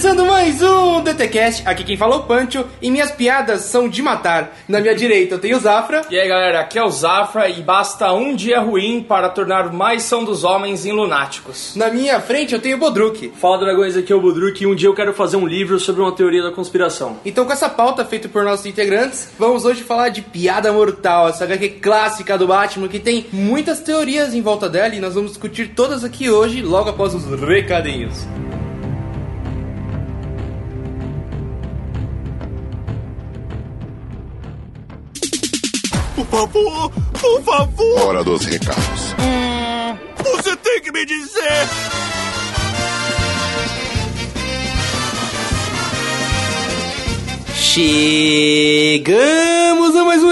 Começando mais um DTCast. Aqui quem falou Pancho e minhas piadas são de matar. Na minha direita eu tenho o Zafra. E aí galera, aqui é o Zafra e basta um dia ruim para tornar mais são dos homens em lunáticos. Na minha frente eu tenho o Bodruk. Fala dragões, aqui é o Budruk e um dia eu quero fazer um livro sobre uma teoria da conspiração. Então, com essa pauta feita por nossos integrantes, vamos hoje falar de Piada Mortal, essa HQ clássica do Batman que tem muitas teorias em volta dela e nós vamos discutir todas aqui hoje, logo após os recadinhos. Por favor, por favor, Hora dos recados. você tem que me dizer. Chegamos a mais um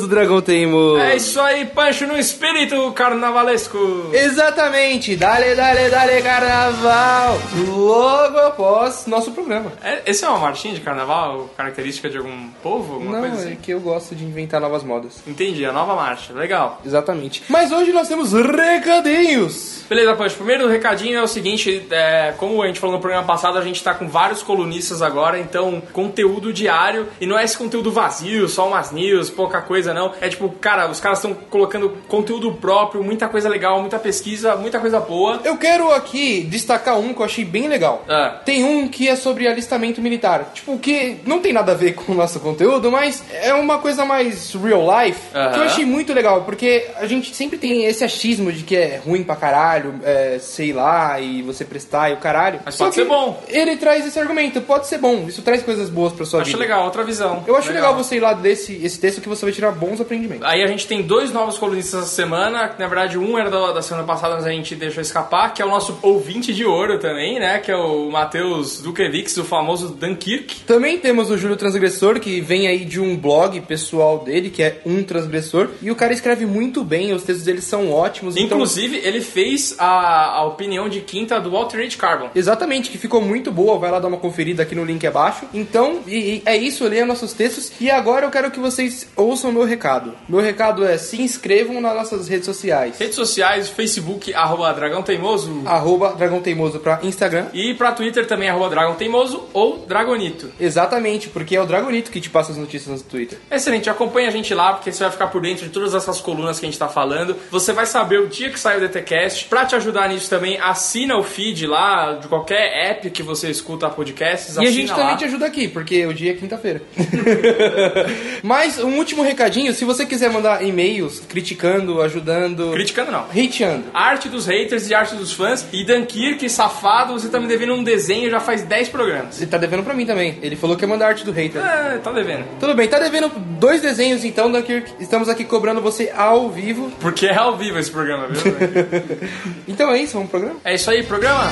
do Dragão Teimoso. É isso aí, Pancho no espírito carnavalesco. Exatamente, dale, dale, dale, carnaval! Logo após nosso programa. É, esse é uma marchinha de carnaval, característica de algum povo, alguma Não, é assim? que eu gosto de inventar novas modas. Entendi, a nova marcha, legal. Exatamente. Mas hoje nós temos recadinhos. Beleza, Pancho. Primeiro recadinho é o seguinte: é, como a gente falou no programa passado, a gente tá com vários colunistas agora, então conteúdo diário. E não é esse conteúdo vazio, só umas news, pouca coisa, não. É tipo, cara, os caras estão colocando conteúdo próprio, muita coisa legal, muita pesquisa, muita coisa boa. Eu quero aqui destacar um que eu achei bem legal. Ah. Tem um que é sobre alistamento militar. Tipo, que não tem nada a ver com o nosso conteúdo, mas é uma coisa mais real life. Aham. Que eu achei muito legal, porque a gente sempre tem esse achismo de que é ruim pra caralho, é, sei lá, e você prestar e o caralho. Mas Só pode ser bom. Ele traz esse argumento, pode ser bom. Isso traz coisas boas pra sua Acho vida. legal, outra visão. Eu acho legal. você ir lá desse esse texto que você vai tirar bons aprendimentos. Aí a gente tem dois novos colunistas essa semana. que, Na verdade, um era da, da semana passada, mas a gente deixou escapar, que é o nosso ouvinte de ouro também, né? Que é o Matheus Dukevix, o famoso Dunkirk. Também temos o Júlio Transgressor, que vem aí de um blog pessoal dele, que é Um Transgressor. E o cara escreve muito bem, os textos dele são ótimos. então- Inclusive, ele fez a, a opinião de quinta do Alternate Carbon. Exatamente, que ficou muito boa. Vai lá dar uma conferida aqui no link abaixo. Então, e- e é isso, leia nossos textos. E agora eu quero que vocês ouçam meu recado. Meu recado é se inscrevam nas nossas redes sociais. Redes sociais, Facebook, arroba Dragão Teimoso. Arroba Dragão Teimoso pra Instagram. E pra Twitter também, arroba Dragão Teimoso ou Dragonito. Exatamente, porque é o Dragonito que te passa as notícias no Twitter. Excelente, acompanha a gente lá, porque você vai ficar por dentro de todas essas colunas que a gente tá falando. Você vai saber o dia que sai o DTCast. Pra te ajudar nisso também, assina o feed lá de qualquer app que você escuta podcasts. E a gente lá. também te ajuda aqui, porque o dia é quinta-feira. Mas um último recadinho, se você quiser mandar e-mails criticando, ajudando, Criticando não. hateando. Arte dos haters e arte dos fãs. E Dunkirk, safado, você tá me devendo um desenho já faz 10 programas. Ele tá devendo pra mim também. Ele falou que ia mandar arte do hater. É, tá devendo. Tudo bem, tá devendo dois desenhos então, Dunkirk. Estamos aqui cobrando você ao vivo. Porque é ao vivo esse programa, viu? Então é isso, vamos pro programa? é isso aí, programa?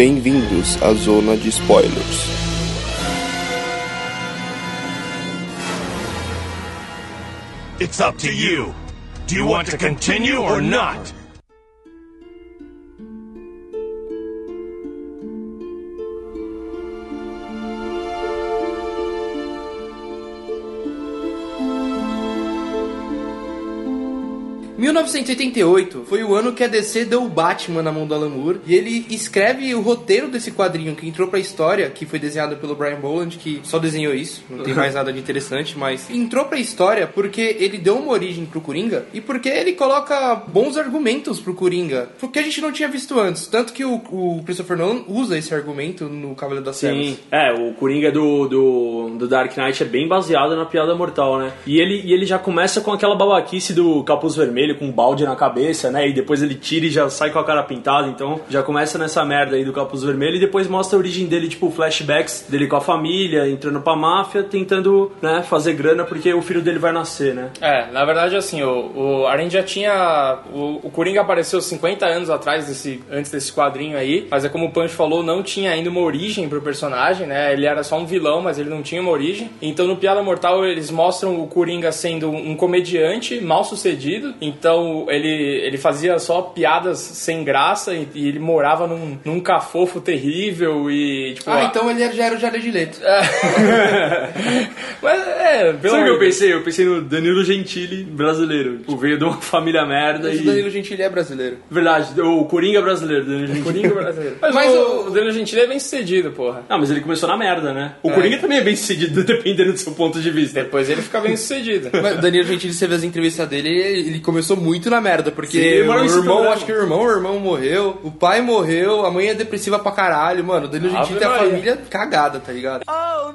Bem-vindos à zona de spoilers. It's up to you. Do you want to continue or not? 1988 foi o ano que a DC deu o Batman na mão do Alan Moore e ele escreve o roteiro desse quadrinho que entrou pra história, que foi desenhado pelo Brian Boland, que só desenhou isso, não tem mais nada de interessante, mas entrou pra história porque ele deu uma origem pro Coringa e porque ele coloca bons argumentos pro Coringa, porque a gente não tinha visto antes, tanto que o, o Christopher Nolan usa esse argumento no Cavaleiro das Trevas. Sim, é, o Coringa do, do, do Dark Knight é bem baseado na piada mortal, né? E ele, e ele já começa com aquela babaquice do capuz vermelho com um balde na cabeça, né? E depois ele tira e já sai com a cara pintada, então já começa nessa merda aí do capuz vermelho e depois mostra a origem dele, tipo, flashbacks dele com a família, entrando pra máfia, tentando, né, fazer grana porque o filho dele vai nascer, né? É, na verdade, assim, o, o, a gente já tinha. O, o Coringa apareceu 50 anos atrás, desse, antes desse quadrinho aí, mas é como o Punch falou, não tinha ainda uma origem pro personagem, né? Ele era só um vilão, mas ele não tinha uma origem. Então no Piada Mortal eles mostram o Coringa sendo um comediante mal sucedido. Então Então ele, ele fazia só piadas sem graça e, e ele morava num, num cafofo terrível e tipo. Ah, então ele já era o Jared Leto. Mas é, pelo Sabe o que eu pensei? Eu pensei no Danilo Gentili brasileiro. Tipo, veio de uma família merda Mas e... o Danilo Gentili é brasileiro. Verdade, o Coringa brasileiro, Danilo Gentili. Coringa brasileiro. Mas, Mas o, o- Danilo Gentili é bem sucedido, porra. Ah, mas ele começou na merda, né? O Coringa também é bem sucedido, dependendo do seu ponto de vista. Depois ele fica bem sucedido. Mas o Danilo Gentili, você vê as entrevistas dele, ele começou muito na merda, porque Sim, o irmão, Santo acho que o irmão, o irmão morreu, o pai morreu, a mãe é depressiva pra caralho, mano. O Danilo Gentili tem a família cagada, tá ligado? Oh,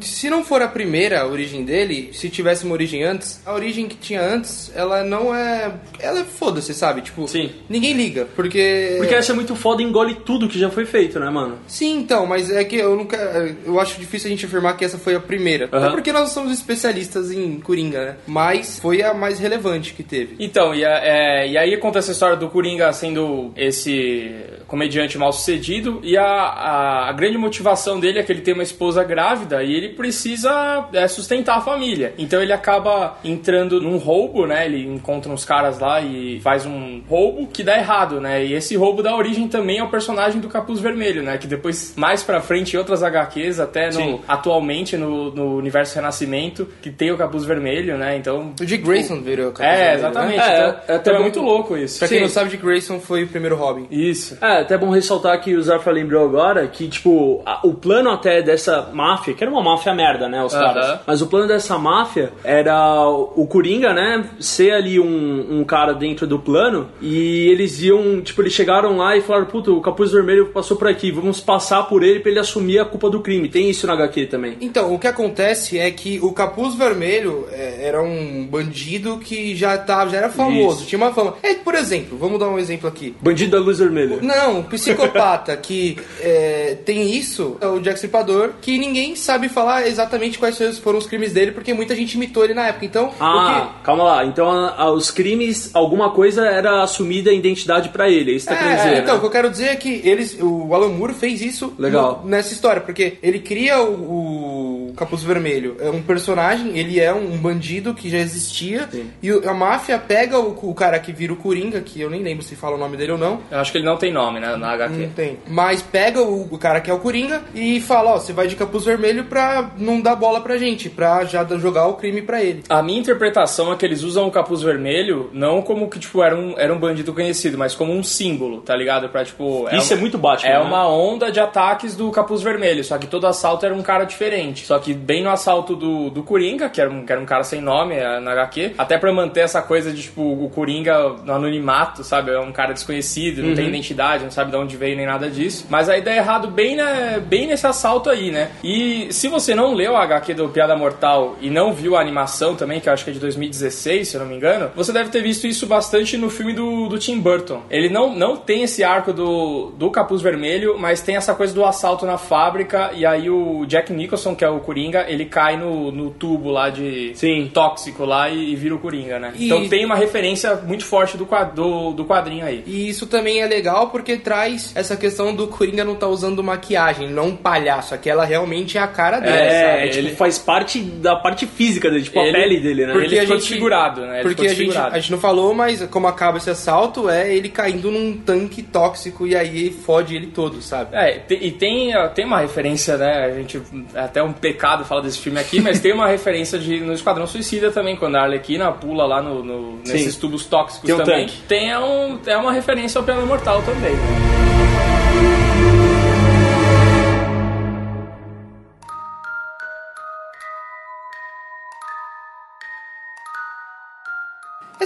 Se não for a primeira origem dele, se tivesse uma origem antes, a origem que tinha antes, ela não é. Ela é foda-se, sabe? Tipo, Sim. ninguém liga, porque. Porque essa é muito foda e engole tudo que já foi feito, né, mano? Sim, então, mas é que eu nunca. Eu acho difícil a gente afirmar que essa foi a primeira. Até Aham. porque nós somos especialistas em Coringa, né? Mas foi a mais relevante que teve. Então, e, a- é, e aí conta essa história do Coringa sendo esse comediante mal sucedido e a, a, a grande motivação dele é que ele tem uma esposa grávida e ele precisa é, sustentar a família. Então ele acaba entrando num roubo, né? Ele encontra uns caras lá e faz um roubo que dá errado, né? E esse roubo dá origem também ao personagem do Capuz Vermelho, né? Que depois, mais pra frente, em outras HQs, até no, atualmente no, no universo Renascimento, que tem o Capuz Vermelho, né? Então... O Dick Grayson virou Capuz É, Vermelho, exatamente. Né? É, então, é então é bom- muito louco isso. Pra quem Sim. não sabe, Dick Grayson foi o primeiro Robin. Isso. É, até bom ressaltar que o Zarfa lembrou agora que, tipo, a- o plano até dessa máfia, que era uma máfia merda, né, os caras. Mas o plano dessa máfia era o o Coringa, né, ser ali um, um cara dentro do plano e eles iam, tipo, eles chegaram lá e falaram, puta, o Capuz Vermelho passou por aqui, vamos passar por ele pra ele assumir a culpa do crime. Tem isso na HQ também. Então, o que acontece é que o Capuz Vermelho é, era um bandido que já, tava, já era famoso, Isso. tinha uma fama. É, por exemplo, vamos dar um exemplo aqui. Bandido da luz vermelha. Não, um psicopata que é, tem isso é o Jack Stripador, que ninguém sabe falar exatamente quais foram os crimes dele, porque muita gente imitou ele na época. Então, Ah, calma lá. Então, os crimes, alguma coisa era assumida a identidade pra ele. É isso que tá É, querendo dizer, então, o né? que eu quero dizer é que eles, o Alan Moore fez isso Legal. no- nessa história, porque ele cria o, o Capuz Vermelho, é um personagem, ele é um bandido que já existia, Sim. e o- a máfia pega o, o cara que vira o Coringa, que eu nem lembro se fala o nome dele ou não, Eu acho que ele não tem nome, né, na HQ. não tem. Mas pega o, o cara que é o Coringa e fala, ó, você vai de capuz vermelho pra não dar bola pra gente, pra já jogar o crime pra ele. A minha interpretação é que eles usam o capuz vermelho não como que, tipo, era um, era um bandido conhecido, mas como um símbolo, tá ligado? Pra, tipo... Isso é um- muito Batman, É né? uma onda de ataques do capuz vermelho, só que todo assalto era um cara diferente. Só que bem no assalto do, do Coringa, que era, um, que era um cara sem nome é, na HQ, até pra manter essa coisa de, tipo, o Coringa no anonimato, sabe? É um cara desconhecido, não tem Uhum. identidade, não sabe de onde veio nem nada disso. Mas aí dá errado bem, né, bem nesse assalto aí, né? E se você não leu a HQ do Piada Mortal e não viu a animação também, que eu acho que é de 2016, se eu não me engano, você deve ter visto isso bastante no filme do, do Tim Burton. Ele não, não tem esse arco do, do capuz vermelho, mas tem essa coisa do assalto na fábrica e aí o Jack Nicholson, que é o Coringa, ele cai no, no tubo lá de Sim. tóxico lá e, e vira o Coringa, né? E- Então tem uma referência muito forte do, quad- do, do quadrinho aí. E isso também é legal porque traz essa questão do Coringa não tá usando maquiagem, não um palhaço. Aquela realmente é a cara dele. É, É, tipo, Ele- faz parte da parte física dele, tipo, Ele- a pele dele, né? Porque ele a ficou gente- desfigurado, né? Ele Porque a gente, a gente não falou, mas como acaba esse assalto é ele caindo num tanque tóxico e aí fode ele todo, sabe? É, e tem, ó, tem uma referência, né? A gente. Até um pecado falar desse filme aqui, mas tem uma referência de, no Esquadrão Suicida também, quando a Arlequina pula lá no, no- nesses tubos tóxicos Tem um também. tanque. Tem é um, é uma referência ao Piano Mortal também, né?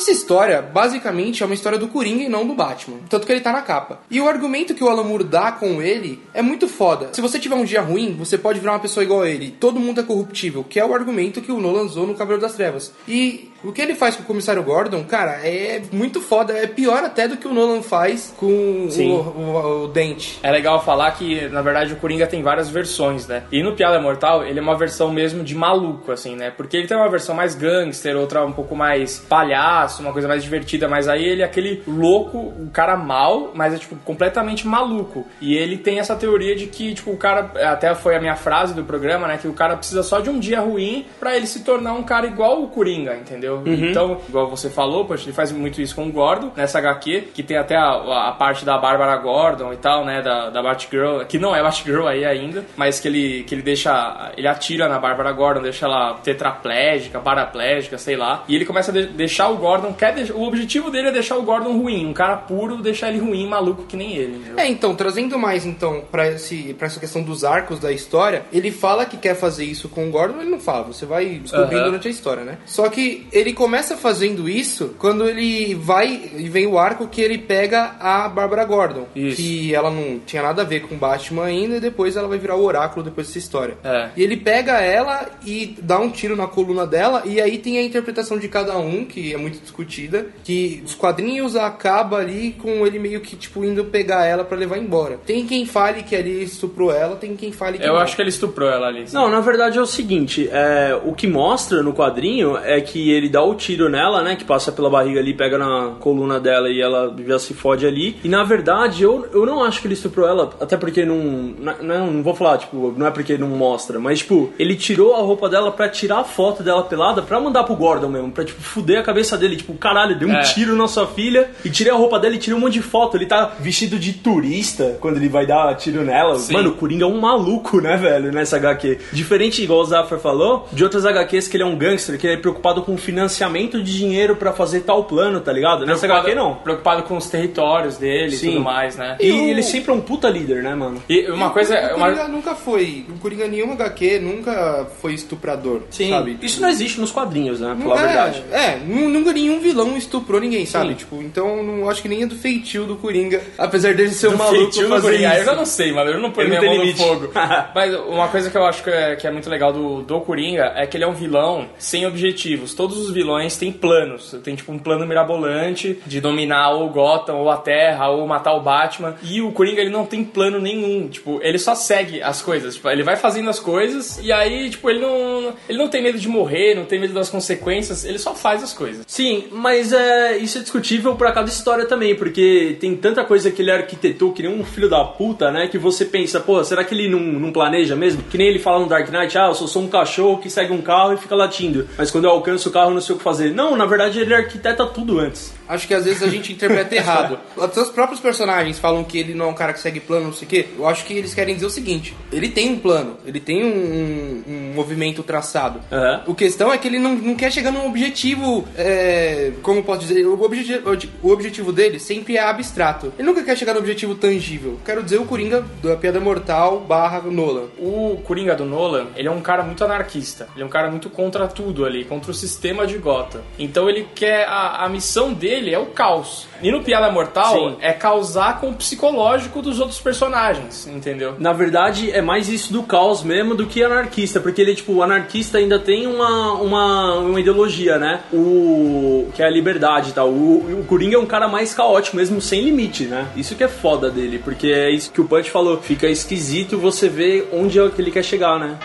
Essa história, basicamente, é uma história do Coringa e não do Batman. Tanto que ele tá na capa. E o argumento que o Alan Moore dá com ele é muito foda. Se você tiver um dia ruim, você pode virar uma pessoa igual a ele. Todo mundo é corruptível, que é o argumento que o Nolan usou no Cavaleiro das Trevas. E o que ele faz com o Comissário Gordon, cara, é muito foda. É pior até do que o Nolan faz com o, o, o Dente. É legal falar que, na verdade, o Coringa tem várias versões, né? E no Piada Mortal, ele é uma versão mesmo de maluco, assim, né? Porque ele tem uma versão mais gangster, outra um pouco mais palhaço, uma coisa mais divertida, mas aí ele é aquele louco, um cara mal, mas é, tipo, completamente maluco. E ele tem essa teoria de que, tipo, o cara, até foi a minha frase do programa, né? Que o cara precisa só de um dia ruim pra ele se tornar um cara igual o Coringa, entendeu? entendeu? Então, igual você falou, poxa, ele faz muito isso com o Gordon, nessa HQ, que tem até a, a parte da Bárbara Gordon e tal, né, da, da Batgirl, que não é Batgirl aí ainda, mas que ele, que ele deixa, ele atira na Bárbara Gordon, deixa ela tetraplégica, paraplégica, sei lá, e ele começa a de- deixar o Gordon, quer deix- o objetivo dele é deixar o Gordon ruim, um cara puro, deixar ele ruim, maluco que nem ele? É, então, trazendo mais então para essa questão dos arcos da história, ele fala que quer fazer isso com o Gordon, ele não fala, você vai descobrindo Aham. durante a história, né? Só que ele começa fazendo isso quando ele vai e vem o arco que ele pega a Bárbara Gordon, Isso. que ela não tinha nada a ver com Batman ainda e depois ela vai virar o oráculo depois dessa história. É. E ele pega ela e dá um tiro na coluna dela e aí tem a interpretação de cada um, que é muito discutida, que os quadrinhos acaba ali com ele meio que tipo indo pegar ela pra levar embora. Tem quem fale que ali estuprou ela, tem quem fale que Eu não. acho que ele estuprou ela ali. Não, na verdade é o seguinte, é, o que mostra no quadrinho é que ele dá o tiro nela, né, que passa pela barriga ali, pega na coluna dela e ela já se fode ali. E na verdade eu, eu não acho que ele estuprou ela, até porque não, não, não vou falar, tipo, não é porque não mostra, mas tipo, ele tirou a roupa dela pra tirar a foto dela pelada pra mandar pro Gordon mesmo, pra tipo, fuder a cabeça dele, tipo, caralho, deu um É. tiro na sua filha e tirei a roupa dela e tirei um monte de foto. Ele tá vestido de turista quando ele vai dar tiro nela. Sim. Mano, o Coringa é um maluco, né, velho, nessa HQ. Diferente, igual o Zafra falou, de outras HQs que ele é um gangster, que ele é preocupado com financiamento de dinheiro pra fazer tal plano, tá ligado? Nessa HQ não. Preocupado com os territórios dele Sim. e tudo mais, né? E, o- ele sempre é um puta líder, né, mano? E uma coisa. O Coringa Uma... nunca foi. O Coringa nenhuma HQ nunca foi estuprador. Sabe? Isso não existe nos quadrinhos, né? Falar a verdade. É, é, nu- nunca nenhum vilão estuprou ninguém, sabe? Tipo, então não acho que nem é do feitio do Coringa, apesar dele ser um maluco feitio do fazer Coringa. isso. Eu já não sei, mano. Eu não ponho Ele minha mão tem no limite. fogo. Mas uma coisa que eu acho que é, que é muito legal do, do Coringa é que ele é um vilão sem objetivos. Todos os vilões têm planos. Tem tipo um plano mirabolante de dominar ou Gotham, ou a Terra, ou matar o Batman. E o Coringa ele não tem plano nenhum. Tipo, ele só segue as coisas. Tipo, ele vai fazendo as coisas e aí, tipo, ele não. Ele não tem medo de morrer, não tem medo das consequências, ele só faz as coisas. Sim, mas é, isso é discutível pra cada história também, porque tem tanta coisa que ele arquitetou que nem um filho da puta, né? Que você pensa, pô, será que ele não, não planeja mesmo? Que nem ele fala no Dark Knight, ah, eu só sou um cachorro que segue um carro e fica latindo. Mas quando eu alcanço o carro eu não sei o que fazer. Não, na verdade ele arquiteta tudo antes. Acho que às vezes a gente interpreta errado. Até os próprios personagens falam que ele não é um cara que segue plano, não sei o quê. Eu acho que eles querem dizer o seguinte: ele tem um plano, ele tem um, um movimento traçado. Aham. O questão é que ele não, não quer chegar num objetivo. é, como posso dizer? O objetivo, o objetivo dele sempre é abstrato. Ele nunca quer chegar no objetivo tangível. Quero dizer o Coringa da Piada Mortal barra Nolan. O Coringa do Nolan, ele é um cara muito anarquista. Ele é um cara muito contra tudo ali, contra o sistema de Gotham. Então ele quer. A, a missão dele é o caos. E no Piada Mortal Sim. é causar com o psicológico dos outros personagens, entendeu? Na verdade, é mais isso do caos mesmo do que anarquista, porque ele, tipo, o anarquista ainda tem uma, uma, uma ideologia, né? O. que é a liberdade e tal. O, o Coringa é um cara mais caótico mesmo, sem limite, né? Isso que é foda dele, porque é isso que o Punch falou. Fica esquisito você ver onde é que ele quer chegar, né?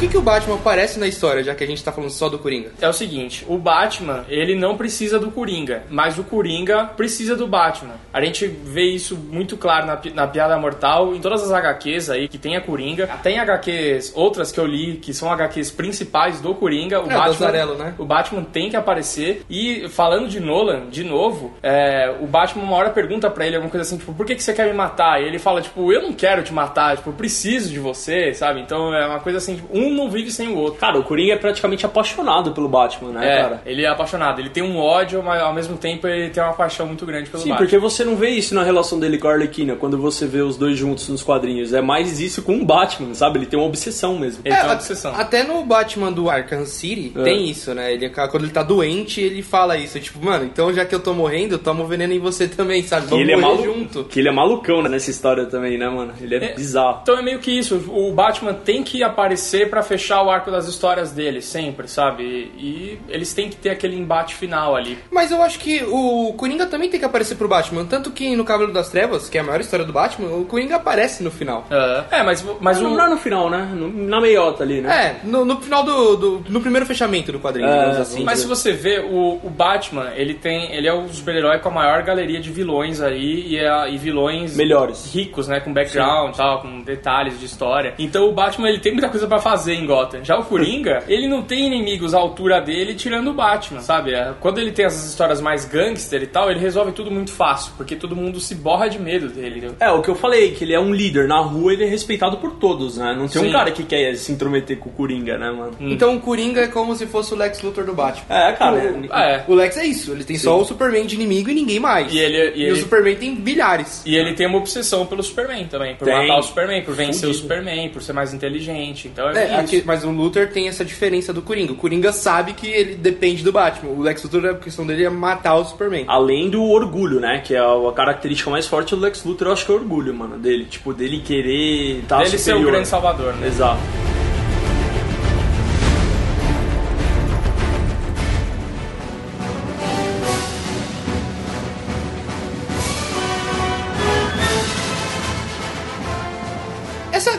Que, que o Batman aparece na história, já que a gente tá falando só do Coringa? É o seguinte, o Batman, ele não precisa do Coringa, mas o Coringa precisa do Batman. A gente vê isso muito claro na, na Piada Mortal, em todas as HQs aí que tem a Coringa. Até em HQs, outras que eu li, que são HQs principais do Coringa, o É, Batman... Lazzarello, né? O Batman tem que aparecer. E falando de Nolan, de novo, é, o Batman uma hora pergunta pra ele alguma coisa assim, tipo, por que, que você quer me matar? E ele fala, tipo, eu não quero te matar, tipo, eu preciso de você, sabe? Então é uma coisa assim, tipo, um não vive sem o outro. Cara, o Coringa é praticamente apaixonado pelo Batman, né, É, cara? ele é apaixonado. Ele tem um ódio, mas ao mesmo tempo ele tem uma paixão muito grande pelo Sim, Batman. porque você não vê isso na relação dele com a Arlequina, quando você vê os dois juntos nos quadrinhos. É mais isso com o Batman, sabe? Ele tem uma obsessão mesmo. Ele tem uma obsessão. Até no Batman do Arkham City É. tem isso, né? Ele, quando ele tá doente, ele fala isso. Tipo, mano, então já que eu tô morrendo, eu tomo veneno em você também, sabe? Vamos ele é morrer malu... junto. Que ele é malucão né, nessa história também, né, mano? Ele é, É. bizarro. Então é meio que isso. O Batman tem que aparecer pra pra fechar o arco das histórias deles, sempre, sabe? E, e eles têm que ter aquele embate final ali. Mas eu acho que o Coringa também tem que aparecer pro Batman. Tanto que no Cavaleiro das Trevas, que é a maior história do Batman, o Coringa aparece no final. É, mas, mas Não, o. não é no final, né? Na meiota ali, né? É, no, no final do, do- No primeiro fechamento do quadrinho, É, digamos assim. Mas se você vê, o, o Batman, ele tem. Ele é o super-herói com a maior galeria de vilões aí e, é- e vilões Melhores. ricos, né? Com background e tal, com detalhes de história. Então o Batman ele tem muita coisa pra fazer em Gotham. Já o Coringa, ele não tem inimigos à altura dele tirando o Batman, sabe? É, Quando ele tem essas histórias mais gangster e tal, ele resolve tudo muito fácil, porque todo mundo se borra de medo dele. entendeu? É, o que eu falei, que ele é um líder. Na rua ele é respeitado por todos, né? Não tem Sim. um cara que quer se intrometer com o Coringa, né, mano? Então o Coringa é como se fosse o Lex Luthor do Batman. É, cara. É. O Lex é isso, ele tem só o Superman de inimigo e ninguém mais. E ele- e o ele- Superman tem bilhares. E ele tem uma obsessão pelo Superman também, por Tem. matar o Superman, por vencer o Fudido. Superman, por ser mais inteligente. Então é, É, aqui- mas o Luthor tem essa diferença do Coringa. O Coringa sabe que ele depende do Batman. O Lex Luthor, a questão dele é matar o Superman. Além do orgulho, né? Que é a característica mais forte do Lex Luthor, eu acho que é o orgulho, mano, dele. Tipo, dele querer tá Dele ser o superior. grande salvador, né? Exato.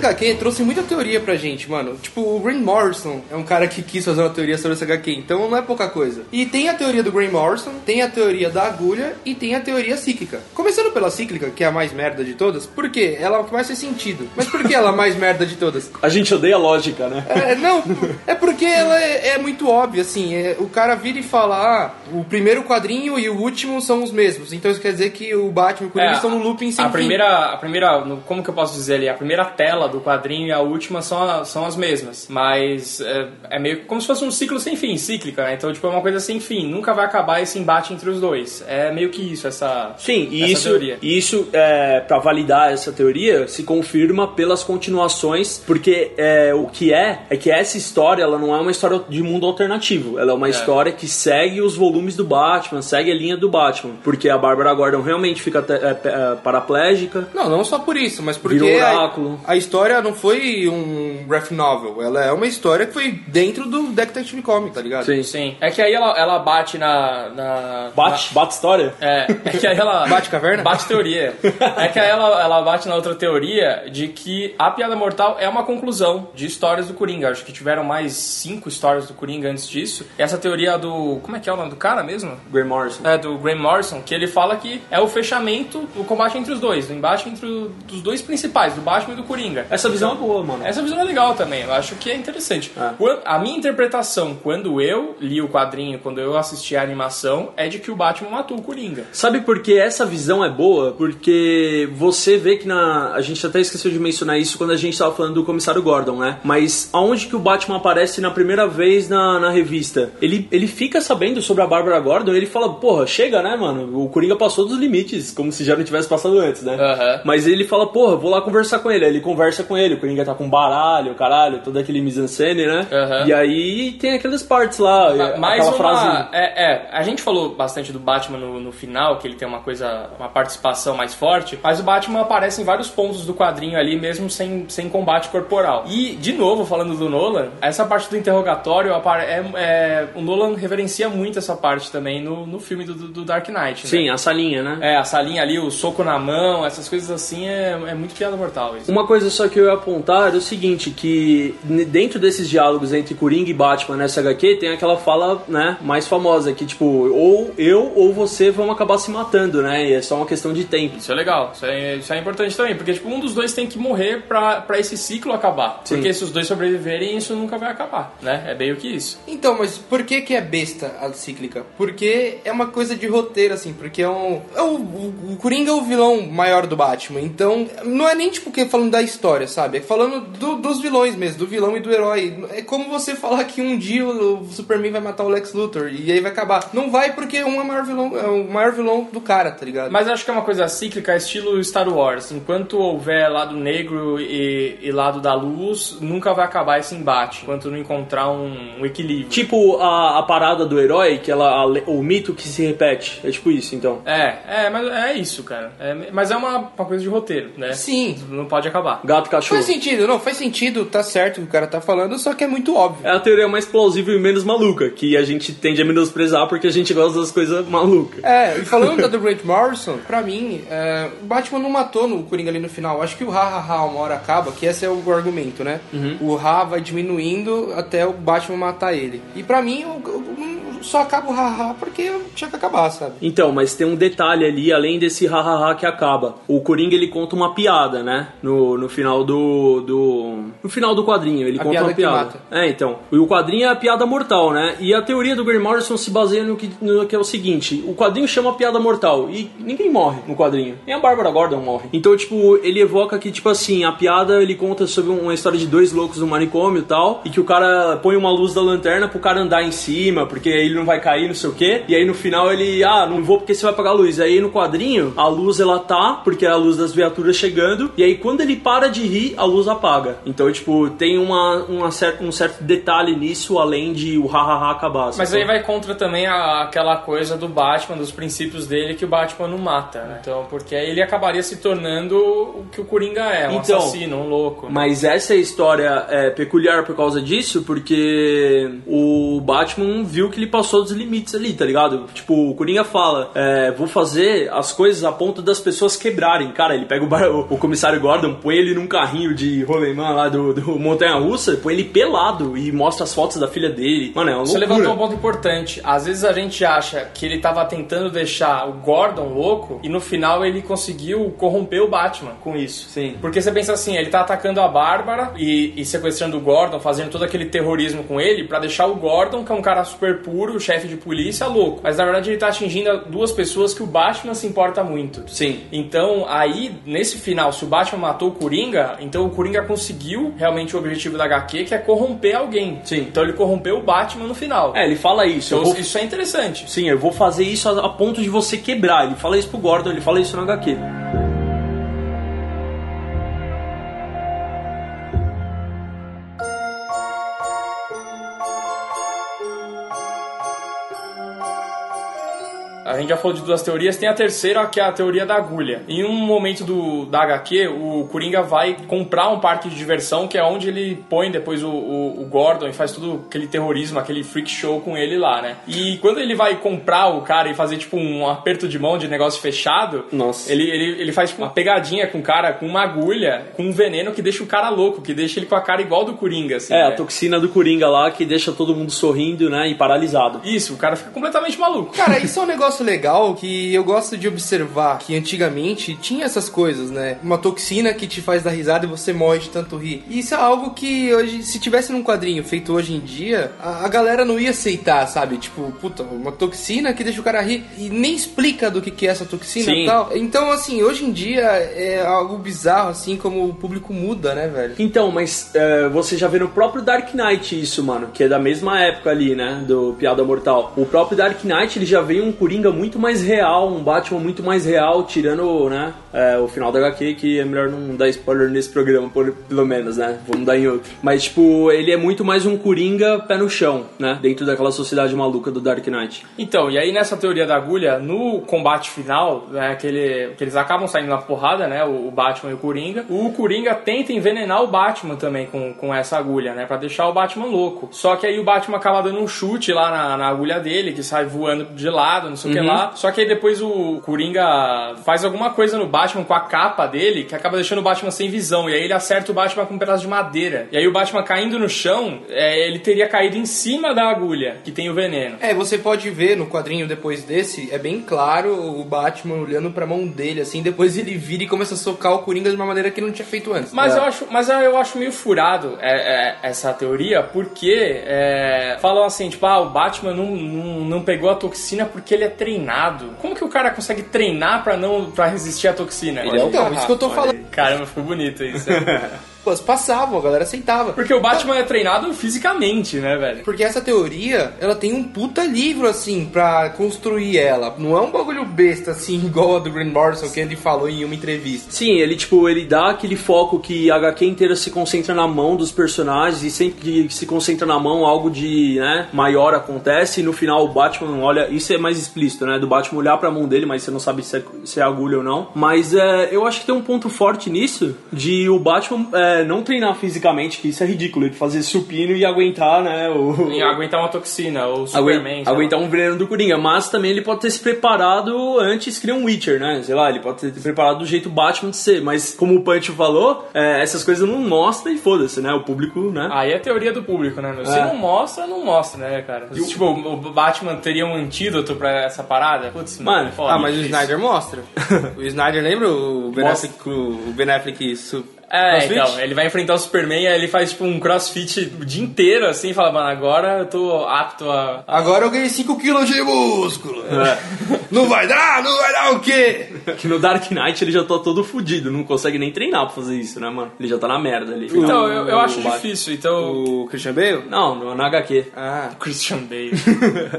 HQ trouxe muita teoria pra gente, mano. Tipo, o Grant Morrison é um cara que quis fazer uma teoria sobre essa HQ, então não é pouca coisa. E tem a teoria do Grant Morrison, tem a teoria da agulha e tem a teoria cíclica. Começando pela cíclica, que é a mais merda de todas, por quê? Ela é o que mais faz sentido. Mas por que ela é a mais merda de todas? A gente odeia a lógica, né? É, não, é porque ela é, é muito óbvia, assim. é- o cara vira e fala: ah, o primeiro quadrinho e o último são os mesmos. Então isso quer dizer que o Batman e o Coringa É, estão no looping sem a fim. primeira, a primeira, como que eu posso dizer ali? A primeira tela do quadrinho e a última são, a- são as mesmas, mas é, é meio como se fosse um ciclo sem fim, cíclica, né? Então tipo é uma coisa sem fim, nunca vai acabar esse embate entre os dois. É meio que isso essa Sim, e essa isso, teoria. e isso é, para validar essa teoria, se confirma pelas continuações, porque é, o que é, é que essa história ela não é uma história de mundo alternativo, ela é uma história que segue os volumes do Batman, segue a linha do Batman, porque a Bárbara Gordon realmente fica te- é, é, paraplégica. Não, não só por isso, mas porque Virou a, oráculo. a história não foi um graphic novel. Ela é uma história que foi dentro do Detective Comics, tá ligado? Sim. É que aí ela, ela bate na. na Bate, bate história? É, é que aí ela. Bate caverna? Bate teoria. É que aí ela, ela bate na outra teoria de que a Piada Mortal é uma conclusão de histórias do Coringa. Acho que tiveram mais cinco histórias do Coringa antes disso. E essa teoria do. Como é que é o nome do cara mesmo? Graham Morrison. É, do Graham Morrison, que ele fala que é o fechamento, o combate entre os dois, o embate entre os dois principais, do Batman e do Coringa. Essa visão é boa, mano. Essa visão é legal também, eu acho que é interessante. É. A minha interpretação, quando eu li o quadrinho, quando eu assisti a animação, é de que o Batman matou o Coringa. Sabe por que essa visão é boa? Porque você vê que na. A gente até esqueceu de mencionar isso quando a gente tava falando do comissário Gordon, né? Mas aonde que o Batman aparece na primeira vez na, na revista? Ele, ele fica sabendo sobre a Bárbara Gordon e ele fala, porra, chega, né, mano? O Coringa passou dos limites, como se já não tivesse passado antes, né? Aham. Mas ele fala, porra, vou lá conversar com ele. Aí ele conversa com ele, o Coringa tá com baralho, caralho, todo aquele mise-en-scène, né? Aham. E aí tem aquelas partes lá, Ma- Mais uma. frase. É, é, a gente falou bastante do Batman no, no final, que ele tem uma coisa, uma participação mais forte, mas o Batman aparece em vários pontos do quadrinho ali, mesmo sem, sem combate corporal. E, de novo, falando do Nolan, essa parte do interrogatório, é, é- o Nolan reverencia muito essa parte também no, no filme do, do Dark Knight. né? Sim, a salinha, né? É, a salinha ali, o soco na mão, essas coisas assim, é, é muito piada mortal isso. Uma coisa só que eu ia apontar é o seguinte, que dentro desses diálogos entre Coringa e Batman nessa HQ, tem aquela fala, né, mais famosa, que tipo, ou eu ou você vão acabar se matando, né, e é só uma questão de tempo. Isso é legal, isso é, isso é importante também, porque tipo, um dos dois tem que morrer pra, pra esse ciclo acabar. Sim. Porque se os dois sobreviverem, isso nunca vai acabar, né? É meio que isso. Então, mas por que que é besta a cíclica? Porque é uma coisa de roteiro, assim, porque é um... É o, o, o Coringa é o vilão maior do Batman, então não é nem, tipo, que falando da história, sabe? É falando do- dos vilões mesmo, do vilão e do herói. É como você falar que um dia o Superman vai matar o Lex Luthor e aí vai acabar. Não vai porque um é o maior vilão, é o maior vilão do cara, tá ligado? Mas eu acho que é uma coisa cíclica, estilo Star Wars. Enquanto houver lado negro e, e lado da luz, nunca vai acabar esse embate, enquanto não encontrar um, um equilíbrio. Tipo a, a parada do herói, que ela, a o mito que se repete, é tipo isso, então. É, é, mas é isso, cara. É, mas é uma, uma coisa de roteiro, né? Sim. Não pode acabar. Gato cachorro. Faz sentido, não, faz sentido, tá certo o que o cara tá falando, só que é muito óbvio. É a teoria mais plausível e menos maluca, que a gente tende a menosprezar porque a gente gosta das coisas malucas. É, e falando da do Grant Morrison, pra mim, é, o Batman não matou no Coringa ali no final. Acho que o ha ha ha uma hora acaba, que esse é o argumento, né? O ha vai diminuindo até o Batman matar ele. E pra mim, o- o- só acaba o ha ha porque tinha que acabar, sabe? Então, mas tem um detalhe ali, além desse hahaha que acaba. O Coringa ele conta uma piada, né? No, no final do, do. No final do quadrinho, ele A conta piada uma piada. É, então. E o quadrinho é a piada mortal, né? E a teoria do Grant Morrison se baseia no que, no que é o seguinte: o quadrinho chama piada mortal e ninguém morre no quadrinho. Nem a Bárbara Gordon morre. Então, tipo, ele evoca que, tipo assim, a piada ele conta sobre uma história de dois loucos no manicômio e tal, e que o cara põe uma luz da lanterna pro cara andar em cima, porque ele não vai cair, não sei o quê. E aí no final ele, ah, não vou porque você vai apagar a luz. Aí no quadrinho, a luz ela tá, porque é a luz das viaturas chegando, e aí quando ele para de rir, a luz apaga. Então, tipo, tem uma, uma cer- um certo detalhe nisso, além de o hahaha acabar. Mas sacou? aí vai contra também a- aquela coisa do Batman, dos princípios dele, que o Batman não mata, né? Então, porque aí ele acabaria se tornando o que o Coringa é, um Então, assassino, um louco. Mas essa história é peculiar por causa disso, porque o Batman viu que ele passou dos limites ali, tá ligado? Tipo, o Coringa fala, é, vou fazer as coisas a ponto das pessoas quebrarem. Cara, ele pega o, bar- o- o comissário Gordon, põe ele num carrinho de rolemã lá do, do Montanha Russa, põe ele pelado e mostra as fotos da filha dele. Mano, é uma Você loucura. levantou um ponto importante. Às vezes a gente acha que ele tava tentando deixar o Gordon louco e no final ele conseguiu corromper o Batman com isso. Sim. Porque você pensa assim, ele tá atacando a Bárbara e, e sequestrando o Gordon, fazendo todo aquele terrorismo com ele pra deixar o Gordon, que é um cara super puro, chefe de polícia, louco. Mas na verdade ele tá atingindo duas pessoas que o Batman se importa muito. Sim. Então, aí, nesse final, se o Batman matou o Coringa, então o Coringa conseguiu realmente o objetivo da HQ, que é corromper alguém. Sim. Então ele corrompeu o Batman no final. É, ele fala isso. Então, vou- isso é interessante. Sim, eu vou fazer isso a, a ponto de você quebrar. Ele fala isso pro Gordon, ele fala isso no HQ. A gente já falou de duas teorias, tem a terceira que é a teoria da agulha. Em um momento do, da HQ, o Coringa vai comprar um parque de diversão, que é onde ele põe depois o, o, o Gordon e faz tudo aquele terrorismo, aquele freak show com ele lá, né? E quando ele vai comprar o cara e fazer tipo um aperto de mão de negócio fechado, Nossa. ele, ele, ele faz tipo, uma pegadinha com o cara, com uma agulha, com um veneno que deixa o cara louco, que deixa ele com a cara igual do Coringa, assim. É, a né? toxina do Coringa lá que deixa todo mundo sorrindo, né, e paralisado. Isso, o cara fica completamente maluco. Cara, isso é um negócio legal que eu gosto de observar que antigamente tinha essas coisas, né? Uma toxina que te faz dar risada e você morre de tanto rir. E isso é algo que hoje, se tivesse num quadrinho feito hoje em dia, a, a galera não ia aceitar, sabe? Tipo, puta, uma toxina que deixa o cara rir e nem explica do que, que é essa toxina Sim. e tal. Então, assim, hoje em dia é algo bizarro, assim, como o público muda, né, velho? Então, mas é, você já vê no próprio Dark Knight isso, mano, que é da mesma época ali, né, do Piada Mortal. O próprio Dark Knight, ele já veio um Coringa muito mais real, um Batman muito mais real, tirando, né, é, o final da HQ, que é melhor não dar spoiler nesse programa, por- pelo menos, né, vamos dar em outro. Mas, tipo, ele é muito mais um Coringa pé no chão, né, dentro daquela sociedade maluca do Dark Knight. Então, e aí nessa teoria da agulha, no combate final, né, que, ele- que eles acabam saindo na porrada, né, o, o Batman e o Coringa, o Coringa tenta envenenar o Batman também com, com essa agulha, né, pra deixar o Batman louco. Só que aí o Batman acaba dando um chute lá na, na agulha dele, que sai voando de lado, não sei o que lá. Só que aí depois o Coringa faz alguma coisa no Batman com a capa dele, que acaba deixando o Batman sem visão. E aí ele acerta o Batman com um pedaço de madeira. E aí o Batman caindo no chão, é, ele teria caído em cima da agulha, que tem o veneno. É, você pode ver no quadrinho depois desse, é bem claro o Batman olhando pra mão dele, assim, depois ele vira e começa a socar o Coringa de uma maneira que ele não tinha feito antes. Mas É. eu acho, mas eu acho meio furado é, é, essa teoria, porque é, falam assim, tipo, ah, o Batman não, não, não pegou a toxina porque ele é treinado. Como que o cara consegue treinar pra não para resistir à toxina? Ele é um Então, isso que eu tô falando. Caramba, ficou bonito isso. pô, passavam, a galera aceitava. Porque o Batman é treinado fisicamente, né, velho? Porque essa teoria, ela tem um puta livro, assim, pra construir ela. Não é um bagulho besta, assim, igual a do Grant Morrison, que ele falou em uma entrevista. Sim, ele tipo, ele dá aquele foco que a HQ inteira se concentra na mão dos personagens e sempre que se concentra na mão algo de, né, maior acontece e no final o Batman olha, isso é mais explícito, né, do Batman olhar pra mão dele, mas você não sabe se é, se é agulha ou não. Mas é, eu acho que tem um ponto forte nisso de o Batman é, não treinar fisicamente, que isso é ridículo, ele fazer supino e aguentar, né, o, Em aguentar uma toxina, ou Superman. aguentar um veneno do Coringa, mas também ele pode ter se preparado antes que criar um Witcher, né? Sei lá, ele pode ter se preparado do jeito Batman de ser, mas como o Punch falou, é, essas coisas não mostram e foda-se, né? O público, né? Aí é teoria do público, né? meu? Se É. não mostra, não mostra, né, cara? Tipo, o Batman teria um antídoto pra essa parada? Putz, Mano, é foda. Ah, mas o Snyder mostra. o Snyder, lembra o Ben Mostra. Affleck, o Ben Affleck su- É, crossfit? então, ele vai enfrentar o Superman, aí ele faz tipo um crossfit o dia inteiro, assim, e fala, mano, agora eu tô apto a. a- Agora eu ganhei 5 quilos de músculo. Não vai dar, não vai dar o quê? Que no Dark Knight ele já tá todo fudido, não consegue nem treinar pra fazer isso, né, mano? Ele já tá na merda ali. Então, eu, eu acho Batman. difícil, então. O Christian Bale? Não, no- na HQ. Ah, Christian Bale.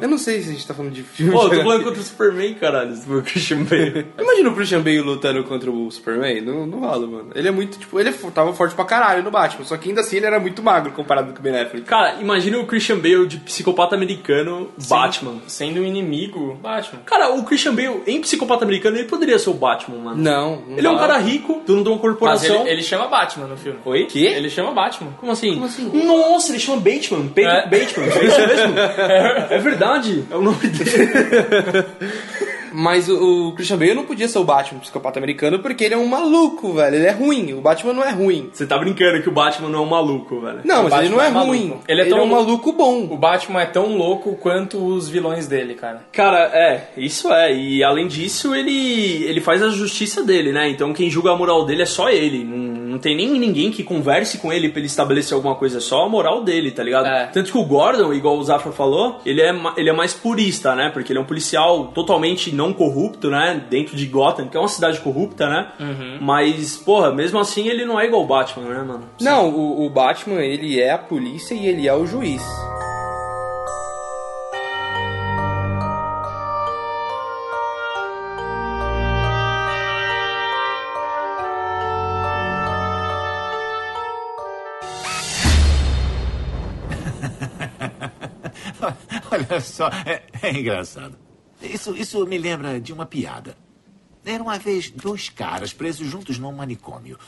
eu não sei se a gente tá falando de filme. Pô, eu tô falando contra o Superman, caralho, o Christian Bale. Imagina o Christian Bale lutando contra o Superman? Não, não rola, mano. Ele é muito, tipo, ele é tava forte pra caralho no Batman, só que ainda assim ele era muito magro comparado com o Ben Affleck. Cara, imagina o Christian Bale de psicopata americano, Batman. Sendo um inimigo, Batman. Cara, o Christian Bale, em psicopata americano, ele poderia ser o Batman, mano. Não, não Ele é um cara rico, dono de uma Mas corporação. ele, ele chama Batman no filme. Oi? Quê? Ele chama Batman. Como assim? Como assim? Nossa, ele chama Bateman. Ba É. Bateman. É isso mesmo? é verdade. É o nome dele. Mas o, o Christian Bale não podia ser o Batman psicopata americano porque ele é um maluco, velho. Ele é ruim. O Batman não é ruim. Você tá brincando que o Batman não é um maluco, velho. Não, O mas ele não é, é ruim. maluco. Ele Ele é, é tão um maluco bom. O Batman é tão louco quanto os vilões dele, cara. Cara, é, isso é. E além disso, ele, ele faz a justiça dele, né? Então quem julga a moral dele é só ele. Não, não tem nem ninguém que converse com ele pra ele estabelecer alguma coisa, é só a moral dele, tá ligado? É. Tanto que o Gordon, igual o Zafra falou, ele é, ele é mais purista, né? Porque ele é um policial totalmente não corrupto, né? Dentro de Gotham, que é uma cidade corrupta, né? Mas, porra, mesmo assim ele não é igual o Batman, né, mano? Não, o, o Batman, ele é a polícia e ele é o juiz. Olha só, é, é engraçado. Isso, isso me lembra de uma piada. Era uma vez dois caras presos juntos num manicômio.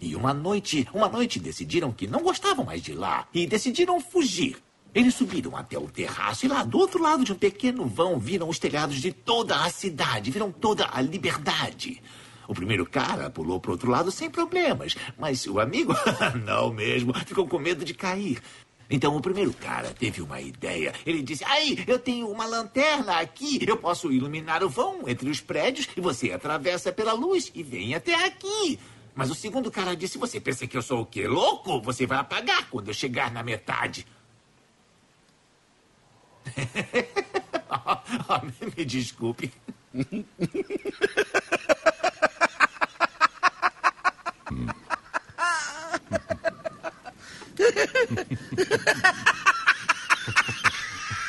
E uma noite, uma noite decidiram que não gostavam mais de lá e decidiram fugir. Eles subiram até o terraço e lá do outro lado de um pequeno vão viram os telhados de toda a cidade, viram toda a liberdade. O primeiro cara pulou para outro lado sem problemas, mas o amigo, não mesmo, ficou com medo de cair. Então o primeiro cara teve uma ideia. Ele disse: Aí, eu tenho uma lanterna aqui. Eu posso iluminar o vão entre os prédios e você atravessa pela luz e vem até aqui. Mas o segundo cara disse: Você pensa que eu sou o quê? Louco? Você vai apagar quando eu chegar na metade. Oh, me desculpe.